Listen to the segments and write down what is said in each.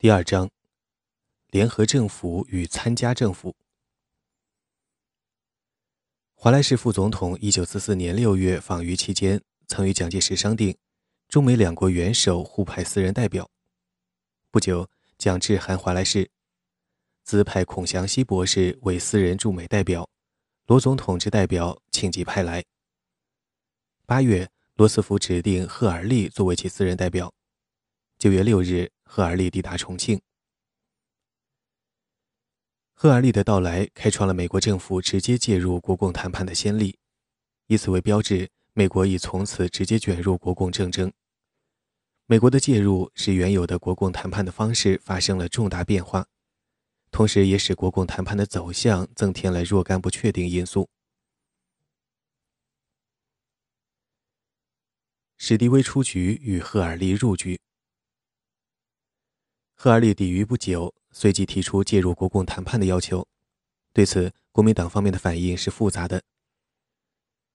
第二章，联合政府与参加政府。华莱士副总统一九四四年六月访渝期间，曾与蒋介石商定，中美两国元首互派私人代表。不久，蒋致函华莱士，自派孔祥熙博士为私人驻美代表，罗总统之代表请即派来。八月，罗斯福指定赫尔利作为其私人代表。九月六日。赫尔利抵达重庆。赫尔利的到来开创了美国政府直接介入国共谈判的先例，以此为标志，美国已从此直接卷入国共政争。美国的介入使原有的国共谈判的方式发生了重大变化，同时也使国共谈判的走向增添了若干不确定因素。史迪威出局与赫尔利入局。赫尔利抵渝不久，随即提出介入国共谈判的要求。对此，国民党方面的反应是复杂的。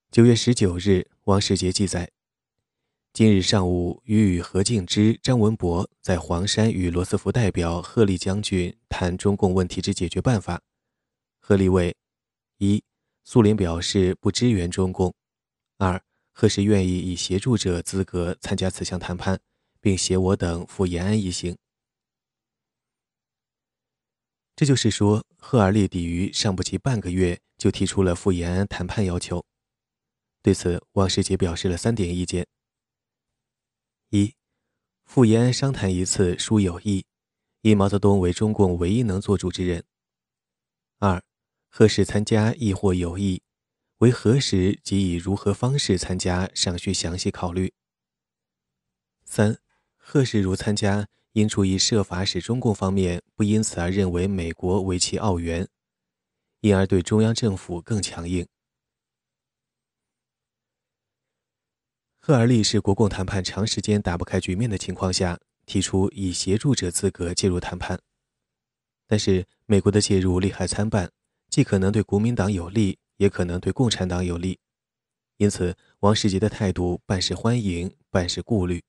九月十九日，王世杰记载：今日上午，与何敬之、张文博在黄山与罗斯福代表贺立将军谈中共问题之解决办法。贺立为：一、苏联表示不支援中共；二、何时愿意以协助者资格参加此项谈判，并携我等赴延安一行。这就是说，赫尔利抵渝尚不及半个月，就提出了赴延安谈判要求。对此，王世杰表示了三点意见：一、赴延安商谈一次殊有益，以毛泽东为中共唯一能做主之人；二、何时参加亦或有益，为何时及以如何方式参加，尚需详细考虑；三、何时如参加。应注意设法使中共方面不因此而认为美国为其澳元，因而对中央政府更强硬。赫尔利是国共谈判长时间打不开局面的情况下，提出以协助者资格介入谈判，但是美国的介入利害参半，既可能对国民党有利，也可能对共产党有利，因此王世杰的态度半是欢迎，半是顾虑。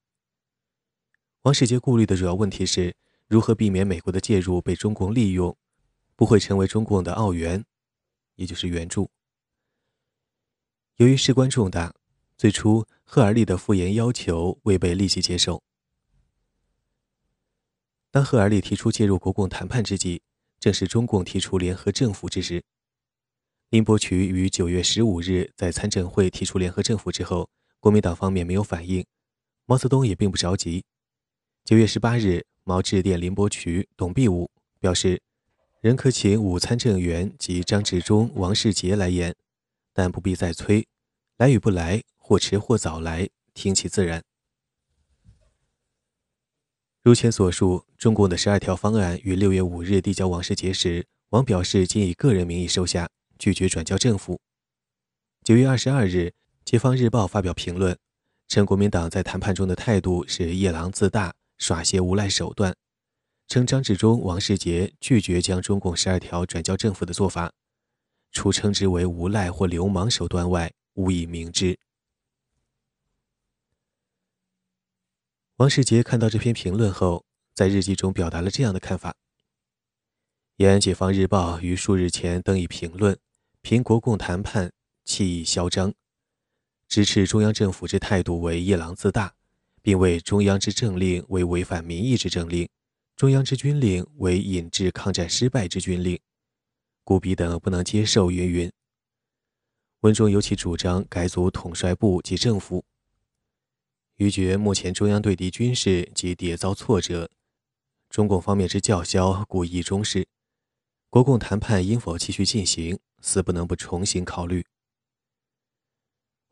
王世杰顾虑的主要问题是如何避免美国的介入被中共利用，不会成为中共的澳元，也就是援助。由于事关重大，最初赫尔利的复言要求未被立即接受。当赫尔利提出介入国共谈判之际，正是中共提出联合政府之时。林伯渠于九月十五日在参政会提出联合政府之后，国民党方面没有反应，毛泽东也并不着急。九月十八日，毛致电林伯渠、董必武，表示仍可请五参政员及张治中、王世杰来演，但不必再催，来与不来，或迟或早来，听其自然。如前所述，中共的十二条方案于六月五日递交王世杰时，王表示仅以个人名义收下，拒绝转交政府。九月二十二日，《解放日报》发表评论，称国民党在谈判中的态度是夜郎自大。耍些无赖手段，称张治中、王世杰拒绝将中共十二条转交政府的做法，除称之为无赖或流氓手段外，无以明之。王世杰看到这篇评论后，在日记中表达了这样的看法：《延安解放日报》于数日前登以评论，评国共谈判气意嚣张，支持中央政府之态度为夜郎自大。并为中央之政令为违反民意之政令，中央之军令为引致抗战失败之军令，故彼等不能接受。云云。文中尤其主张改组统帅部及政府。于觉目前中央对敌军事及迭遭挫折，中共方面之叫嚣故意中事，国共谈判应否继续进行，似不能不重新考虑。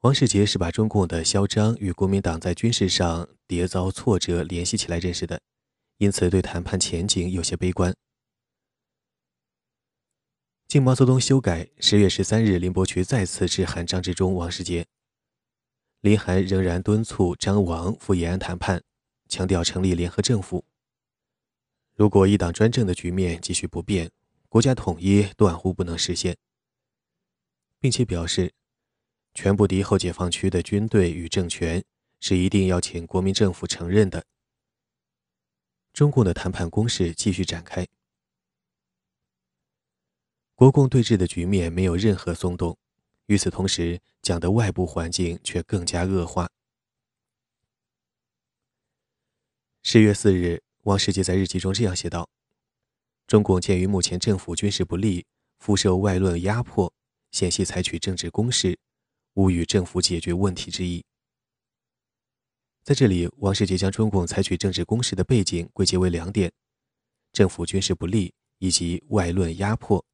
王世杰是把中共的嚣张与国民党在军事上迭遭挫折联系起来认识的，因此对谈判前景有些悲观。经毛泽东修改，十月十三日，林伯渠再次致函张治中、王世杰。林函仍然敦促张王赴延安谈判，强调成立联合政府。如果一党专政的局面继续不变，国家统一断乎不能实现，并且表示。全部敌后解放区的军队与政权是一定要请国民政府承认的。中共的谈判攻势继续展开。国共对峙的局面没有任何松动，与此同时，蒋的外部环境却更加恶化。十月四日，汪世杰在日记中这样写道：“中共鉴于目前政府军事不利，复受外论压迫，险些采取政治攻势，无与政府解决问题之意。”在这里，王世杰将中共采取政治攻势的背景归结为两点：政府军事不利以及外论压迫。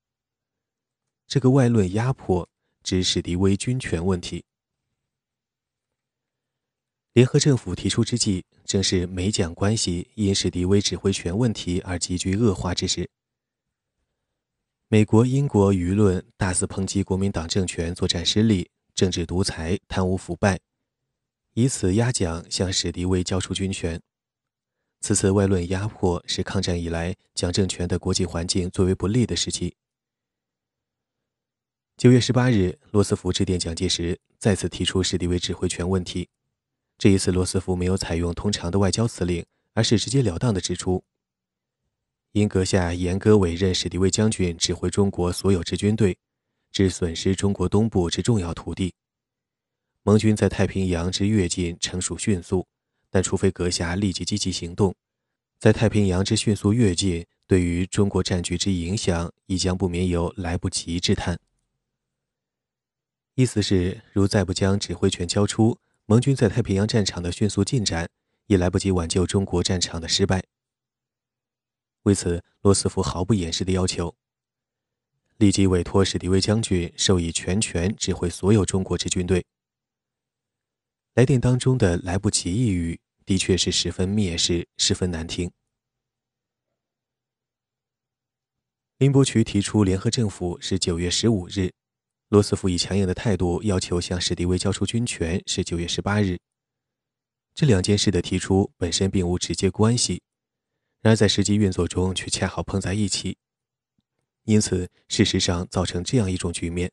这个外论压迫指史迪威军权问题。联合政府提出之际，正是美蒋关系因史迪威指挥权问题而急剧恶化之时。美国、英国舆论大肆抨击国民党政权作战失利、政治独裁、贪污腐败，以此压蒋向史迪威交出军权。此次外论压迫是抗战以来蒋政权的国际环境最为不利的时期。九月十八日，罗斯福致电蒋介石，再次提出史迪威指挥权问题。这一次，罗斯福没有采用通常的外交辞令，而是直截了当地指出：“因阁下严格委任史迪威将军指挥中国所有之军队，致损失中国东部之重要土地。盟军在太平洋之跃进成熟迅速，但除非阁下立即积极行动，在太平洋之迅速跃进对于中国战局之影响，亦将不免有来不及之叹。”意思是，如再不将指挥权交出，盟军在太平洋战场的迅速进展，也来不及挽救中国战场的失败。为此，罗斯福毫不掩饰地要求，立即委托史迪威将军授以全权指挥所有中国之军队。来电当中的“来不及”一语，的确是十分蔑视，十分难听。林伯渠提出联合政府是九月十五日。罗斯福以强硬的态度要求向史迪威交出军权，是九月十八日。这两件事的提出本身并无直接关系，然而在实际运作中却恰好碰在一起，因此事实上造成这样一种局面：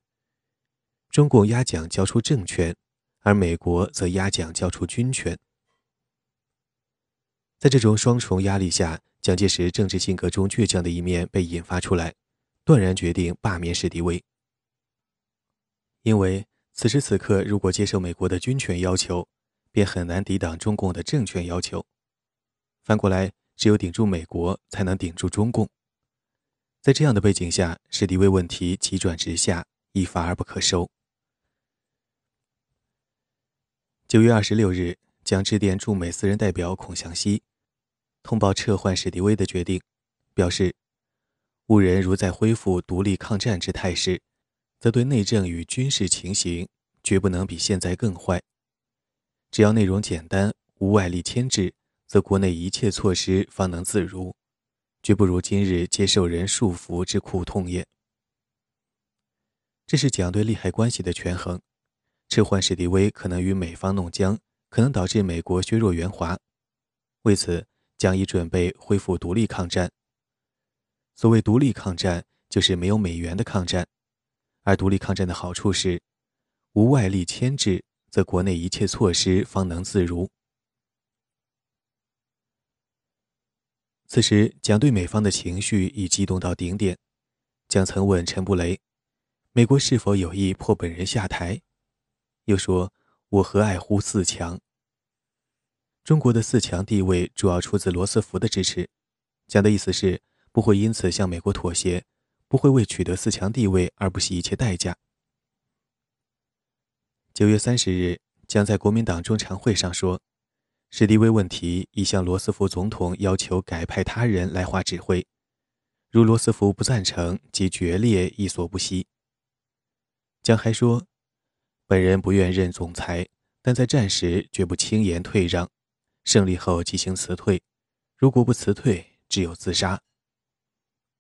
中共压蒋交出政权，而美国则压蒋交出军权。在这种双重压力下，蒋介石政治性格中倔强的一面被引发出来，断然决定罢免史迪威。因为此时此刻，如果接受美国的军权要求，便很难抵挡中共的政权要求。反过来，只有顶住美国，才能顶住中共。在这样的背景下，史迪威问题急转直下，一发而不可收。九月二十六日，蒋致电驻美私人代表孔祥熙，通报撤换史迪威的决定，表示：吾人如再恢复独立抗战之态势。则对内政与军事情形，绝不能比现在更坏。只要内容简单，无外力牵制，则国内一切措施方能自如，绝不如今日接受人束缚之苦痛也。这是蒋对利害关系的权衡。撤换史迪威可能与美方弄僵，可能导致美国削弱援华。为此，蒋已准备恢复独立抗战。所谓独立抗战，就是没有美元的抗战。而独立抗战的好处是，无外力牵制，则国内一切措施方能自如。此时，蒋对美方的情绪已激动到顶点。蒋曾问陈布雷：“美国是否有意迫本人下台？”又说：“我何爱乎四强？”中国的四强地位主要出自罗斯福的支持。蒋的意思是，不会因此向美国妥协。不会为取得四强地位而不惜一切代价。九月三十日，将在国民党中常会上说，史迪威问题已向罗斯福总统要求改派他人来华指挥，如罗斯福不赞成，即决裂亦所不惜。蒋还说，本人不愿任总裁，但在战时绝不轻言退让，胜利后即行辞退，如果不辞退，只有自杀。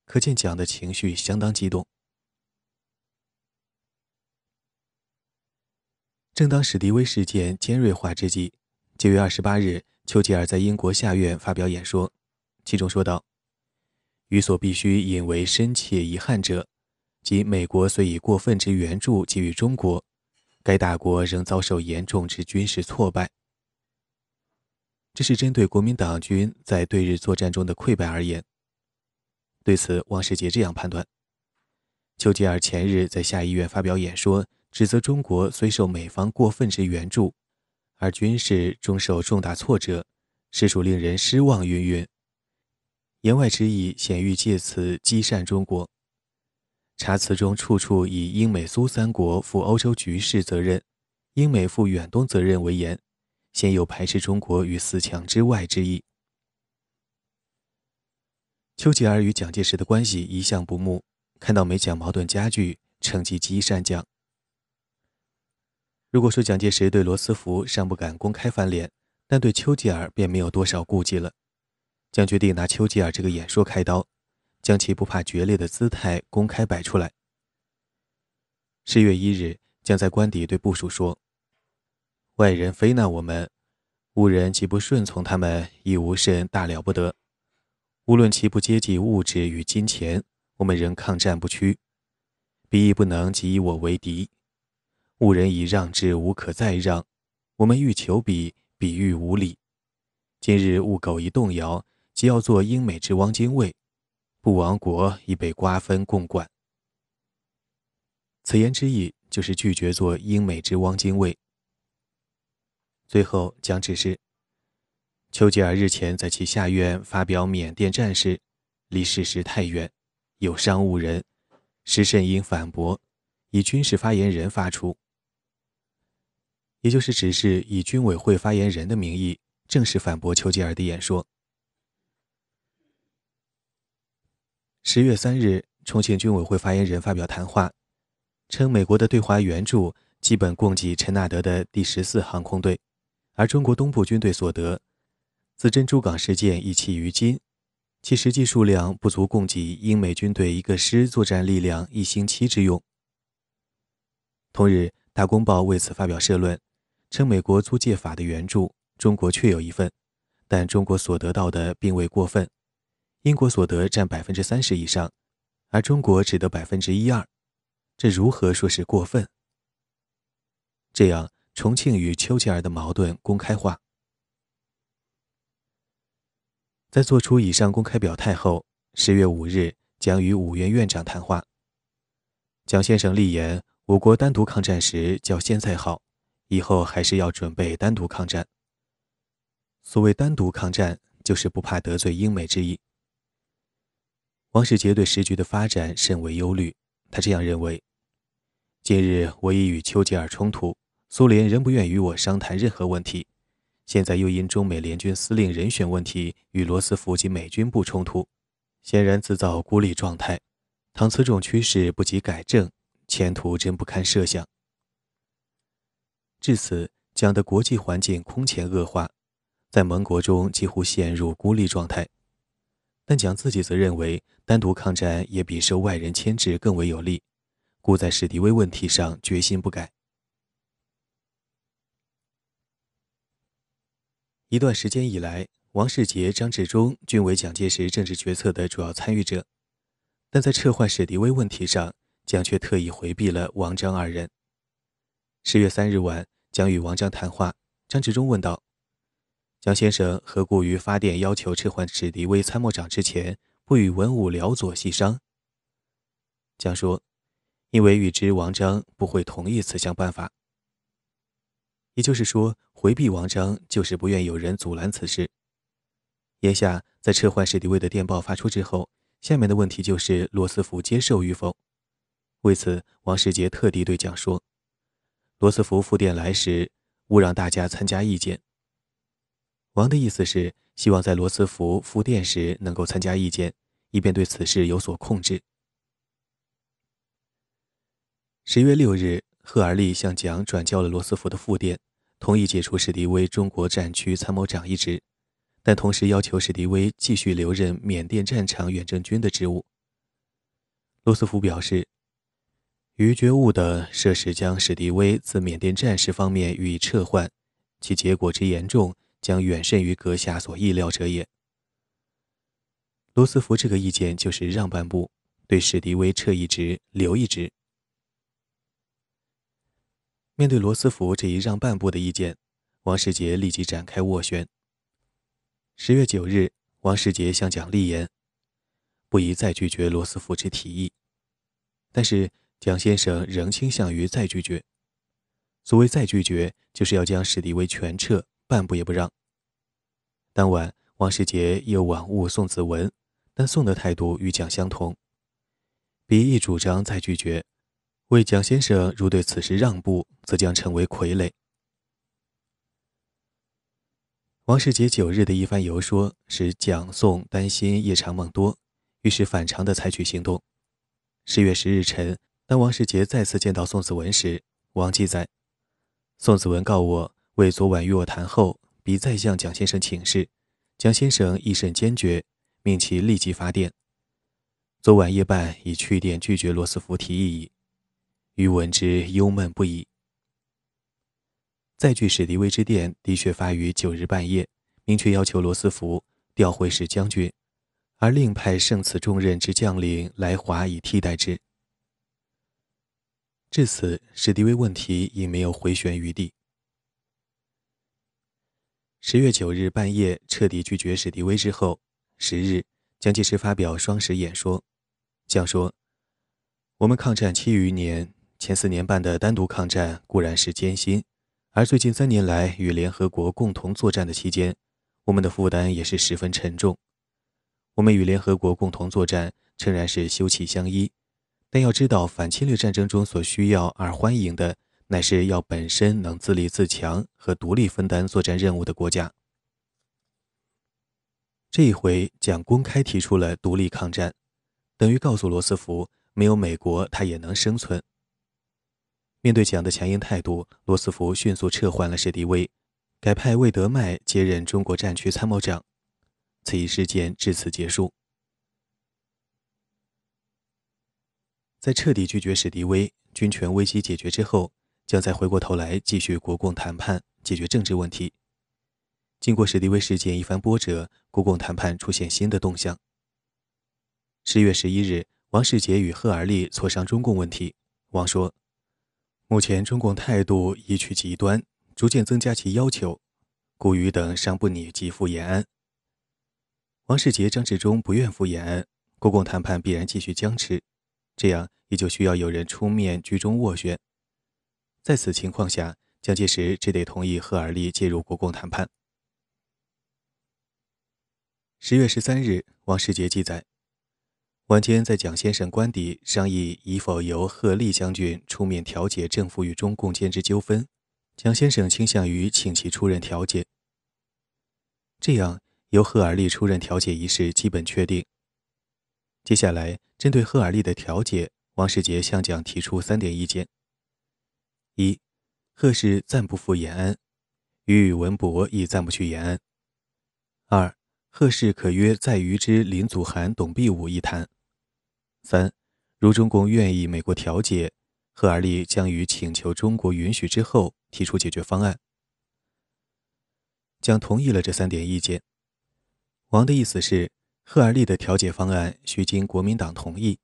可见蒋的情绪相当激动。正当史迪威事件尖锐化之际，九月二十八日，丘吉尔在英国下院发表演说，其中说道：“予所必须引为深切遗憾者，即美国虽以过分之援助给予中国，该大国仍遭受严重之军事挫败。”这是针对国民党军在对日作战中的溃败而言。对此，汪世杰这样判断：丘吉尔前日在下议院发表演说，指责中国虽受美方过分之援助，而军事终受重大挫折，实属令人失望。云云。言外之意，显欲借此积善中国。查词中处处以英美苏三国负欧洲局势责任、英美负远东责任为言，鲜有排斥中国于四强之外之意。丘吉尔与蒋介石的关系一向不睦，看到美蒋矛盾加剧，乘机积善将。如果说蒋介石对罗斯福尚不敢公开翻脸，但对丘吉尔便没有多少顾忌了。将决定拿丘吉尔这个演说开刀，将其不怕决裂的姿态公开摆出来。十月一日，将在官邸对部署说：“外人非难我们，吾人既不顺从他们，亦无甚大了不得。无论其不接济物质与金钱，我们仍抗战不屈。彼亦不能即以我为敌。误人以让之无可再让，我们欲求彼，彼欲无礼。今日误苟一动摇。”即要做英美之汪精卫，不亡国已被瓜分共管。此言之意就是拒绝做英美之汪精卫。最后将指示：丘吉尔日前在其下院发表缅甸战事，离事实太远，有伤误人，时甚应反驳，以军事发言人发出，也就是只是以军委会发言人的名义正式反驳丘吉尔的演说。十月三日，重庆军委会发言人发表谈话，称美国的对华援助基本供给陈纳德的第十四航空队，而中国东部军队所得自珍珠港事件一起于今，其实际数量不足供给英美军队一个师作战力量一星期之用。同日，《大公报》为此发表社论，称美国租借法的援助，中国确有一份，但中国所得到的并未过分。英国所得占百分之三十以上，而中国只得百分之一二，这如何说是过分？这样，重庆与丘吉尔的矛盾公开化。在做出以上公开表态后，十月五日将与五院院长谈话。蒋先生立言：我国单独抗战时较现在好，以后还是要准备单独抗战。所谓单独抗战，就是不怕得罪英美之意。王世杰对时局的发展甚为忧虑，他这样认为：近日我已与丘吉尔冲突，苏联仍不愿与我商谈任何问题，现在又因中美联军司令人选问题与罗斯福及美军部冲突，显然自造孤立状态。倘此种趋势不及改正，前途真不堪设想。至此，蒋的国际环境空前恶化，在盟国中几乎陷入孤立状态。但蒋自己则认为，单独抗战也比受外人牵制更为有利，故在史迪威问题上决心不改。一段时间以来，王世杰、张治中均为蒋介石政治决策的主要参与者，但在撤换史迪威问题上，蒋却特意回避了王张二人。十月三日晚，将与王章谈话，张治中问道。蒋先生何故于发电要求撤换史迪威参谋长之前，不与文武辽左协商？蒋说：“因为预知王章不会同意此项办法。”也就是说，回避王章就是不愿有人阻拦此事。眼下，在撤换史迪威的电报发出之后，下面的问题就是罗斯福接受与否。为此，王世杰特地对蒋说：“罗斯福复电来时，勿让大家参加意见。”王的意思是希望在罗斯福复电时能够参加意见，以便对此事有所控制。十月六日，赫尔利向蒋转交了罗斯福的复电，同意解除史迪威中国战区参谋长一职，但同时要求史迪威继续留任缅甸战场远征军的职务。罗斯福表示，于觉悟的设使将史迪威自缅甸战事方面予以撤换，其结果之严重。将远甚于阁下所意料者也。罗斯福这个意见就是让半步，对史迪威撤一职，留一职。面对罗斯福这一让半步的意见，王世杰立即展开斡旋。十月九日，王世杰向蒋立言，不宜再拒绝罗斯福之提议。但是蒋先生仍倾向于再拒绝。所谓再拒绝，就是要将史迪威全撤，半步也不让。当晚，王世杰又往晤宋子文，但宋的态度与蒋相同，彼亦主张再拒绝。为蒋先生如对此事让步，则将成为傀儡。王世杰九日的一番游说，使蒋宋担心夜长梦多，于是反常的采取行动。十月十日晨，当王世杰再次见到宋子文时，王记载：宋子文告我，为昨晚与我谈后，彼再向蒋先生请示，蒋先生一甚坚决，命其立即发电。昨晚夜半已去电拒绝罗斯福提议矣。余闻之忧闷不已。再据史迪威之电的确发于九日半夜，明确要求罗斯福调回使将军，而另派胜此重任之将领来华以替代之。至此，史迪威问题已没有回旋余地。十月九日半夜彻底拒绝史迪威之后，十日，蒋介石发表双十演说，讲说：“我们抗战七余年。”前四年半的单独抗战固然是艰辛，而最近三年来与联合国共同作战的期间，我们的负担也是十分沉重。我们与联合国共同作战，诚然是休戚相依，但要知道，反侵略战争中所需要而欢迎的，乃是要本身能自立自强和独立分担作战任务的国家。这一回，蒋公开提出了独立抗战，等于告诉罗斯福，没有美国，他也能生存。面对蒋的强硬态度，罗斯福迅速撤换了史迪威，改派魏德迈接任中国战区参谋长。此一事件至此结束。在彻底拒绝史迪威、军权危机解决之后，将再回过头来继续国共谈判，解决政治问题。经过史迪威事件一番波折，国共谈判出现新的动向。十月十一日，王世杰与贺尔利磋商中共问题。王说。目前中共态度已趋极端，逐渐增加其要求，顾宇等尚不拟即赴延安。王世杰、张治中不愿赴延安，国共谈判必然继续僵持，这样也就需要有人出面居中斡旋。在此情况下，蒋介石只得同意赫尔利介入国共谈判。十月十三日，王世杰记载。晚间在蒋先生官邸商议，以否由贺立将军出面调解政府与中共间之纠纷。蒋先生倾向于请其出任调解。这样，由赫尔利出任调解一事基本确定。接下来，针对赫尔利的调解，王世杰向蒋提出三点意见：一、贺氏暂不赴延安，与宇文博亦暂不去延安；二、贺氏可约在渝之林祖涵、董必武一谈。三，如中共愿意美国调解，赫尔利将于请求中国允许之后提出解决方案。蒋同意了这三点意见。王的意思是，赫尔利的调解方案需经国民党同意，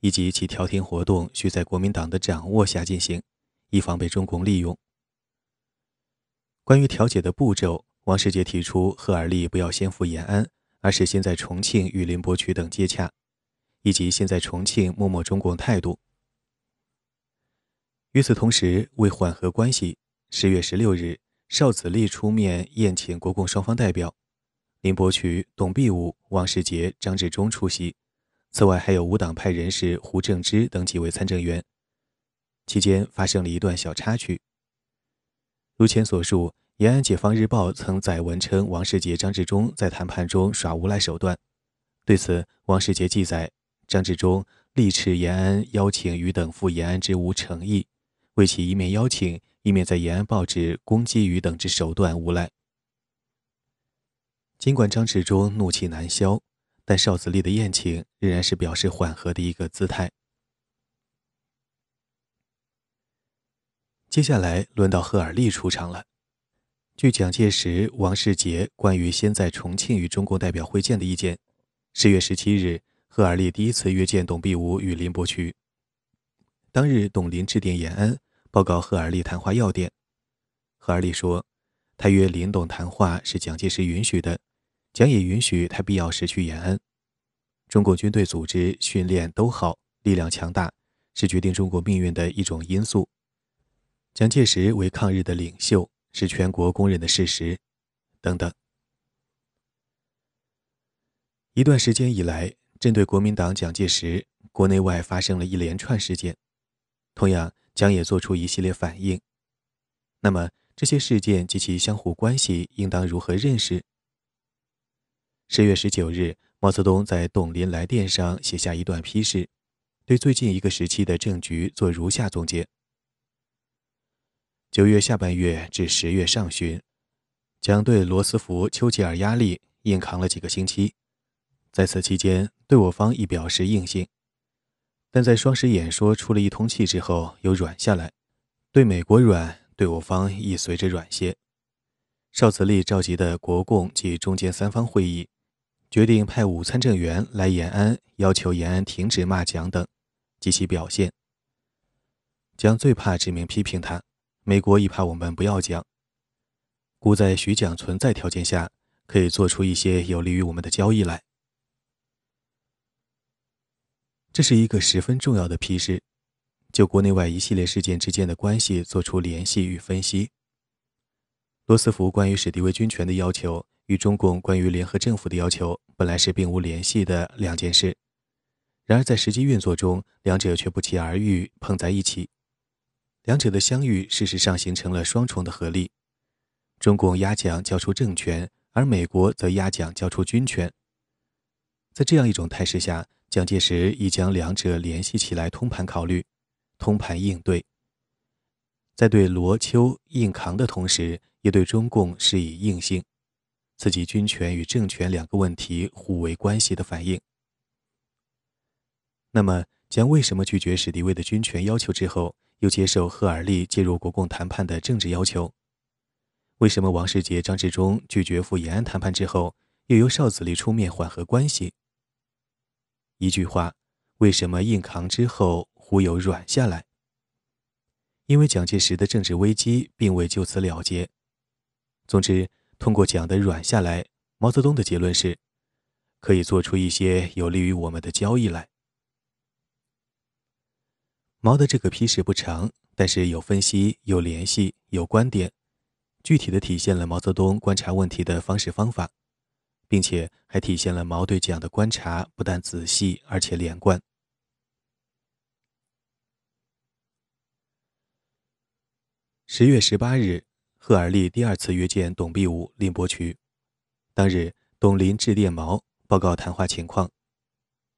以及其调停活动需在国民党的掌握下进行，以防被中共利用。关于调解的步骤，王世杰提出，赫尔利不要先赴延安，而是先在重庆与林伯渠等接洽。以及现在重庆默默中共态度。与此同时，为缓和关系，十月十六日，邵子立出面宴请国共双方代表，林伯渠、董必武、王世杰、张治中出席。此外，还有无党派人士胡正之等几位参政员。期间发生了一段小插曲。如前所述，延安解放日报曾载文称王世杰、张治中在谈判中耍无赖手段。对此，王世杰记载。张治中力斥延安邀请余等赴延安之无诚意，为其一面邀请，一面在延安报纸攻击余等之手段无赖。尽管张治中怒气难消，但邵子立的宴请仍然是表示缓和的一个姿态。接下来轮到贺尔利出场了。据蒋介石、王世杰关于先在重庆与中共代表会见的意见，十月十七日。贺尔利第一次约见董必武与林伯渠。当日，董林致电延安，报告贺尔利谈话要点。贺尔利说：“他约林董谈话是蒋介石允许的，蒋也允许他必要时去延安。中国军队组织训练都好，力量强大，是决定中国命运的一种因素。蒋介石为抗日的领袖，是全国公认的事实，等等。一段时间以来，针对国民党蒋介石，国内外发生了一连串事件，同样，蒋也做出一系列反应。那么，这些事件及其相互关系应当如何认识？十月十九日。毛泽东在董林来电上写下一段批示，对最近一个时期的政局做如下总结：九月下半月至十月上旬，蒋对罗斯福、丘吉尔压力硬扛了几个星期，在此期间对我方亦表示硬性，但在双十演说出了一通气之后又软下来，对美国软，对我方亦随着软些。邵子立召集的国共及中间三方会议。决定派五参政员来延安，要求延安停止骂蒋等及其表现。蒋最怕指名批评他，美国亦怕我们不要蒋，故在许蒋存在条件下，可以做出一些有利于我们的交易来。这是一个十分重要的批示，就国内外一系列事件之间的关系做出联系与分析。罗斯福关于史迪威军权的要求。与中共关于联合政府的要求本来是并无联系的两件事，然而在实际运作中，两者却不期而遇，碰在一起。两者的相遇，事实上形成了双重的合力：中共压蒋交出政权，而美国则压蒋交出军权。在这样一种态势下，蒋介石已将两者联系起来，通盘考虑，通盘应对，在对罗丘硬扛的同时，也对中共施以硬性。刺激军权与政权两个问题互为关系的反应。那么，蒋为什么拒绝史迪威的军权要求之后，又接受赫尔利介入国共谈判的政治要求？为什么王世杰、张治中拒绝赴延安谈判之后，又由邵子立出面缓和关系？一句话，为什么硬扛之后忽又软下来？因为蒋介石的政治危机并未就此了结。总之。通过讲的软下来，毛泽东的结论是，可以做出一些有利于我们的交易来。毛的这个批示不长，但是有分析、有联系、有观点，具体的体现了毛泽东观察问题的方式方法，并且还体现了毛对蒋的观察不但仔细，而且连贯。十月十八日。赫尔利第二次约见董必武、林伯渠。当日，董林致电毛报告谈话情况。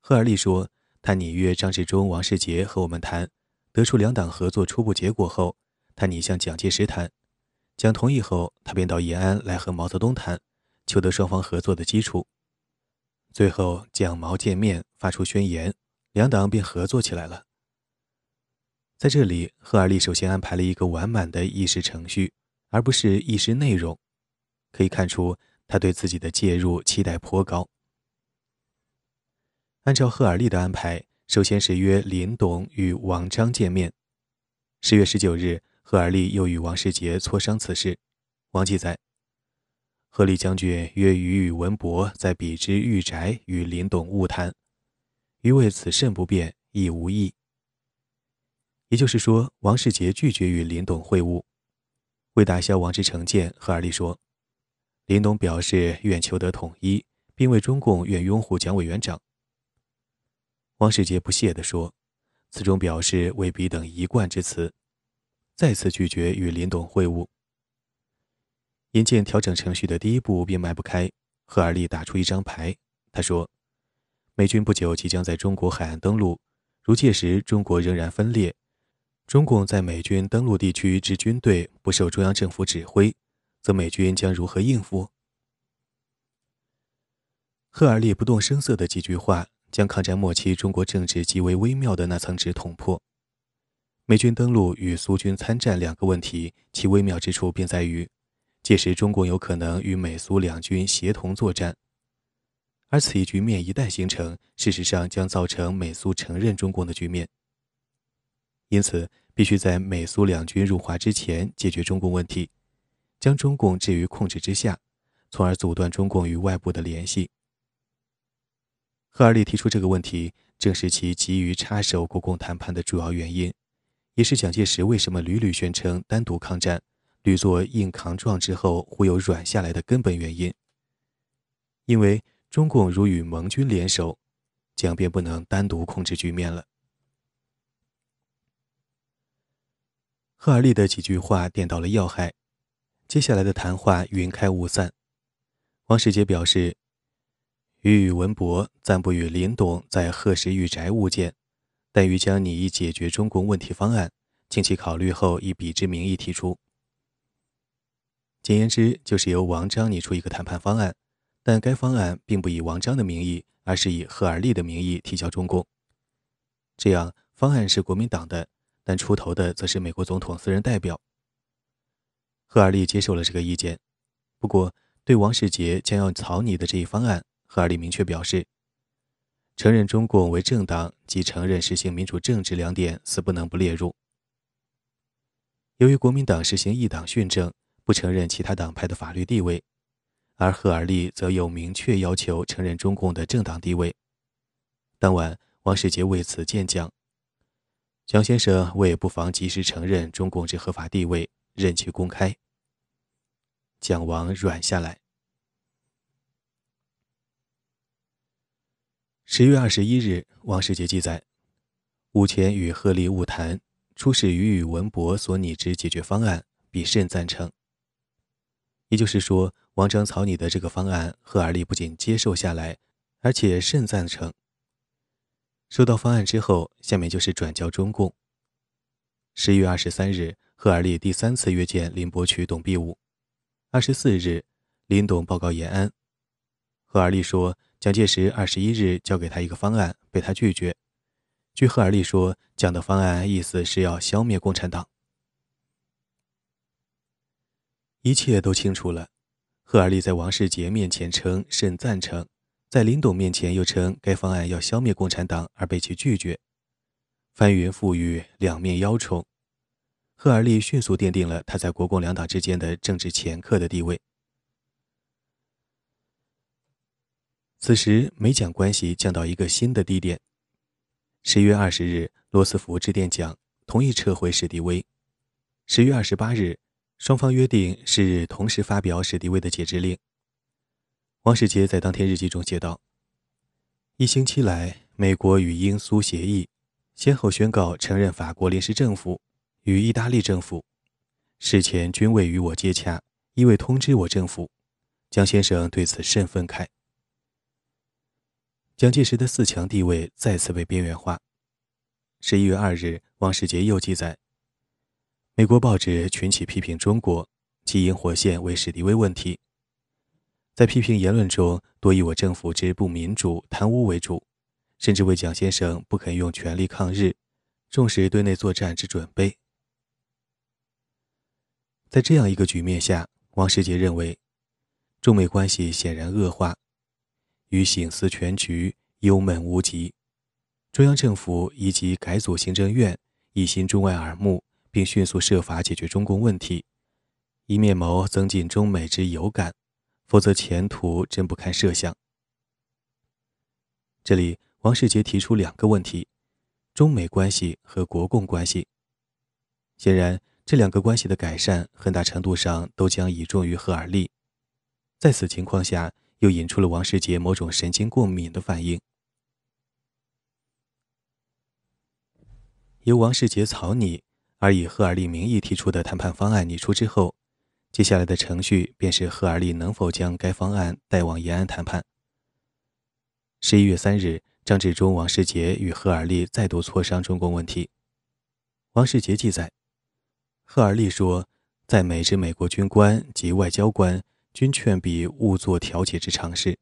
赫尔利说，他拟约张治中、王世杰和我们谈，得出两党合作初步结果后，他拟向蒋介石谈。蒋同意后，他便到延安来和毛泽东谈，求得双方合作的基础。最后，蒋毛见面，发出宣言，两党便合作起来了。在这里，赫尔利首先安排了一个完满的议事程序。而不是一时内容，可以看出他对自己的介入期待颇高。按照赫尔利的安排，首先是约林董与王章见面。十月十九日，赫尔利又与王世杰磋商此事。王记载，赫利将军约与宇文博在彼之御宅与林董晤谈，余为此甚不便，亦无益。也就是说，王世杰拒绝与林董会晤。为打消王志成见，赫尔利说：“林董表示愿求得统一，并为中共愿拥护蒋委员长。”王世杰不屑地说：“此种表示为彼等一贯之词，再次拒绝与林董会晤。”眼见调整程序的第一步便迈不开，赫尔利打出一张牌，他说：“美军不久即将在中国海岸登陆，如届时中国仍然分裂。”中共在美军登陆地区之军队不受中央政府指挥，则美军将如何应付？赫尔利不动声色的几句话，将抗战末期中国政治极为微妙的那层纸捅破。美军登陆与苏军参战两个问题，其微妙之处便在于，届时中共有可能与美苏两军协同作战，而此一局面一旦形成，事实上将造成美苏承认中共的局面。因此，必须在美苏两军入华之前解决中共问题，将中共置于控制之下，从而阻断中共与外部的联系。赫尔利提出这个问题，正是其急于插手国共谈判的主要原因，也是蒋介石为什么屡屡宣称单独抗战、屡做硬扛状之后会有软下来的根本原因。因为中共如与盟军联手，蒋便不能单独控制局面了。赫尔利的几句话点到了要害，接下来的谈话云开雾散。王世杰表示，予与文博暂不与林董在赫氏御宅物见，但欲将拟以解决中共问题方案，经其考虑后以笔之名义提出。简言之，就是由王章拟出一个谈判方案。但该方案并不以王章的名义，而是以赫尔利的名义提交中共。这样，方案是国民党的，但出头的则是美国总统私人代表。赫尔利接受了这个意见，不过对王世杰将要草拟的这一方案，赫尔利明确表示，承认中共为政党及承认实行民主政治两点死不能不列入。由于国民党实行一党训政，不承认其他党派的法律地位。而赫尔利则有明确要求承认中共的政党地位。当晚，王世杰为此见将，蒋先生为不妨及时承认中共之合法地位，任其公开。蒋王软下来。十月二十一日，王世杰记载，午前与贺立晤谈，出示于宇文博所拟之解决方案，必甚赞成。也就是说。王章草拟的这个方案，赫尔利不仅接受下来，而且甚赞成。收到方案之后，下面就是转交中共。十一月二十三日，赫尔利第三次约见林伯渠、董必武。二十四日，林董报告延安，赫尔利说，蒋介石二十一日交给他一个方案，被他拒绝。据赫尔利说，蒋的方案意思是要消灭共产党。一切都清楚了。赫尔利在王世杰面前称甚赞成，在林董面前又称该方案要消灭共产党而被其拒绝，翻云覆雨，两面邀宠。赫尔利迅速奠定了他在国共两党之间的政治掮客的地位。此时美蒋关系降到一个新的低点。十月二十日，罗斯福致电蒋，同意撤回史迪威。十月二十八日。双方约定是日同时发表史迪威的解职令。王世杰在当天日记中写道：“一星期来，美国与英苏协议，先后宣告承认法国临时政府与意大利政府，事前均未与我接洽，亦未通知我政府。江先生对此甚愤慨。蒋介石的四强地位再次被边缘化。”十一月二日，王世杰又记载。美国报纸群起批评中国，其引火线为史迪威问题。在批评言论中，多以我政府之不民主、贪污为主，甚至为蒋先生不肯用全力抗日、重视对内作战之准备。在这样一个局面下，王世杰认为，中美关系显然恶化，于醒思全局，忧闷无极。中央政府以及改组行政院，一心中外耳目。并迅速设法解决中共问题，一面谋增进中美之友感，否则前途真不堪设想。这里，王世杰提出两个问题：中美关系和国共关系。显然，这两个关系的改善，很大程度上都将倚重于赫尔利。在此情况下，又引出了王世杰某种神经过敏的反应。由王世杰草拟。而以赫尔利名义提出的谈判方案拟出之后，接下来的程序便是赫尔利能否将该方案带往延安谈判。十一月三日，张治中、王世杰与赫尔利再度磋商中共问题。王世杰记载，赫尔利说，在美之美国军官及外交官均劝彼勿做调解之尝试，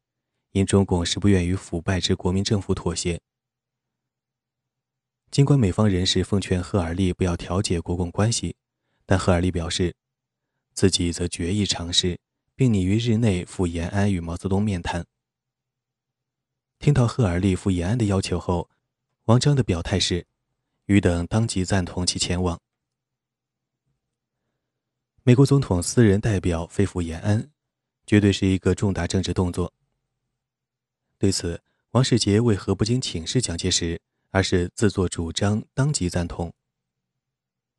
因中共是不愿与腐败之国民政府妥协。尽管美方人士奉劝赫尔利不要调解国共关系，但赫尔利表示，自己则决意尝试，并拟于日内赴延安与毛泽东面谈。听到赫尔利赴延安的要求后，王章的表态是：“余等当即赞同其前往。”美国总统私人代表飞赴延安，绝对是一个重大政治动作。对此，王世杰为何不经请示蒋介石，而是自作主张，当即赞同？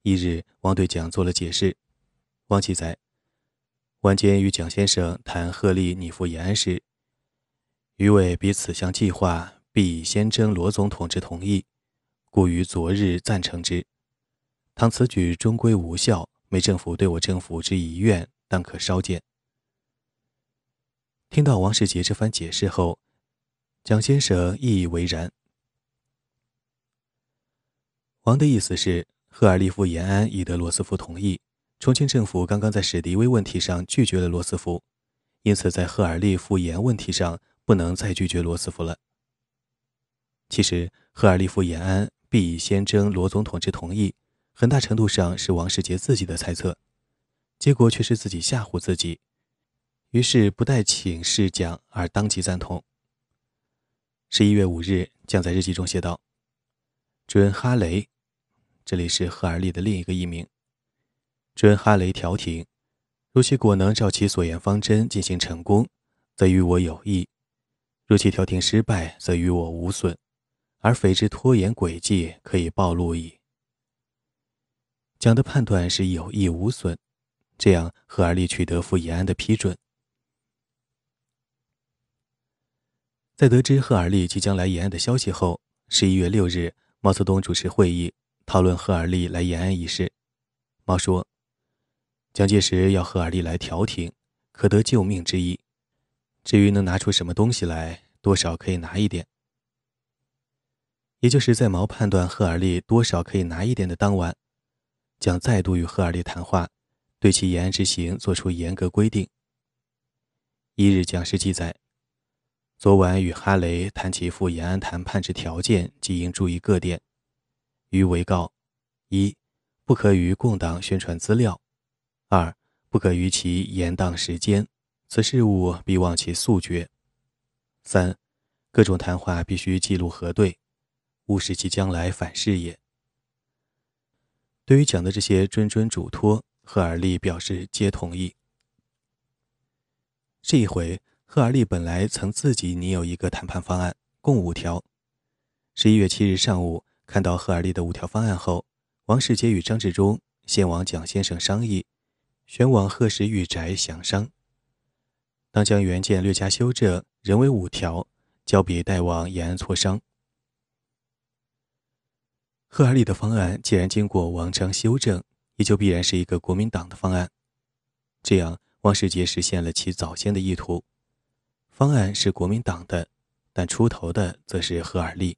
一日，王对蒋做了解释。汪记载，晚间与蒋先生谈贺立拟赴延安时，余伟彼此项计划，必以先征罗总统之同意，故于昨日赞成之。倘此举终归无效，美政府对我政府之遗愿，当可稍见。听到王世杰这番解释后，蒋先生亦以为然。王的意思是，赫尔利赴延安已得罗斯福同意，重庆政府刚刚在史迪威问题上拒绝了罗斯福，因此在赫尔利赴延问题上不能再拒绝罗斯福了。其实，赫尔利赴延安必以先征罗总统之同意，很大程度上是王世杰自己的猜测，结果却是自己吓唬自己。于是不待请示蒋，而当即赞同。十一月五日，蒋在日记中写道：“准哈雷，这里是赫尔利的另一个译名。准哈雷调停，如其果能照其所言方针进行成功，则与我有益；若其调停失败，则与我无损。而匪之拖延诡计，可以暴露矣。”蒋的判断是有益无损，这样赫尔利取得赴延安的批准。在得知赫尔利即将来延安的消息后，十一月六日，毛泽东主持会议，讨论赫尔利来延安一事。毛说：“蒋介石要赫尔利来调停，可得救命之意。至于能拿出什么东西来，多少可以拿一点。”也就是在毛判断赫尔利多少可以拿一点的当晚，蒋再度与赫尔利谈话，对其延安之行作出严格规定。一日蒋氏记载。昨晚与哈雷谈起赴延安谈判之条件及应注意各点，于为告：一、不可与共党宣传资料；二、不可于其延宕时间，此事务必望其速决；三、各种谈话必须记录核对，勿使其将来反噬也。对于讲的这些谆谆嘱托，赫尔利表示皆同意。这一回。赫尔利本来曾自己拟有一个谈判方案，共五条。十一月七日上午，看到赫尔利的五条方案后，王世杰与张治中先往蒋先生商议，旋往贺氏御宅详商。当将原件略加修正，仍为五条，交笔带往延安磋商。赫尔利的方案既然经过王张修正，也就必然是一个国民党的方案。这样，王世杰实现了其早先的意图。方案是国民党的，但出头的则是赫尔利。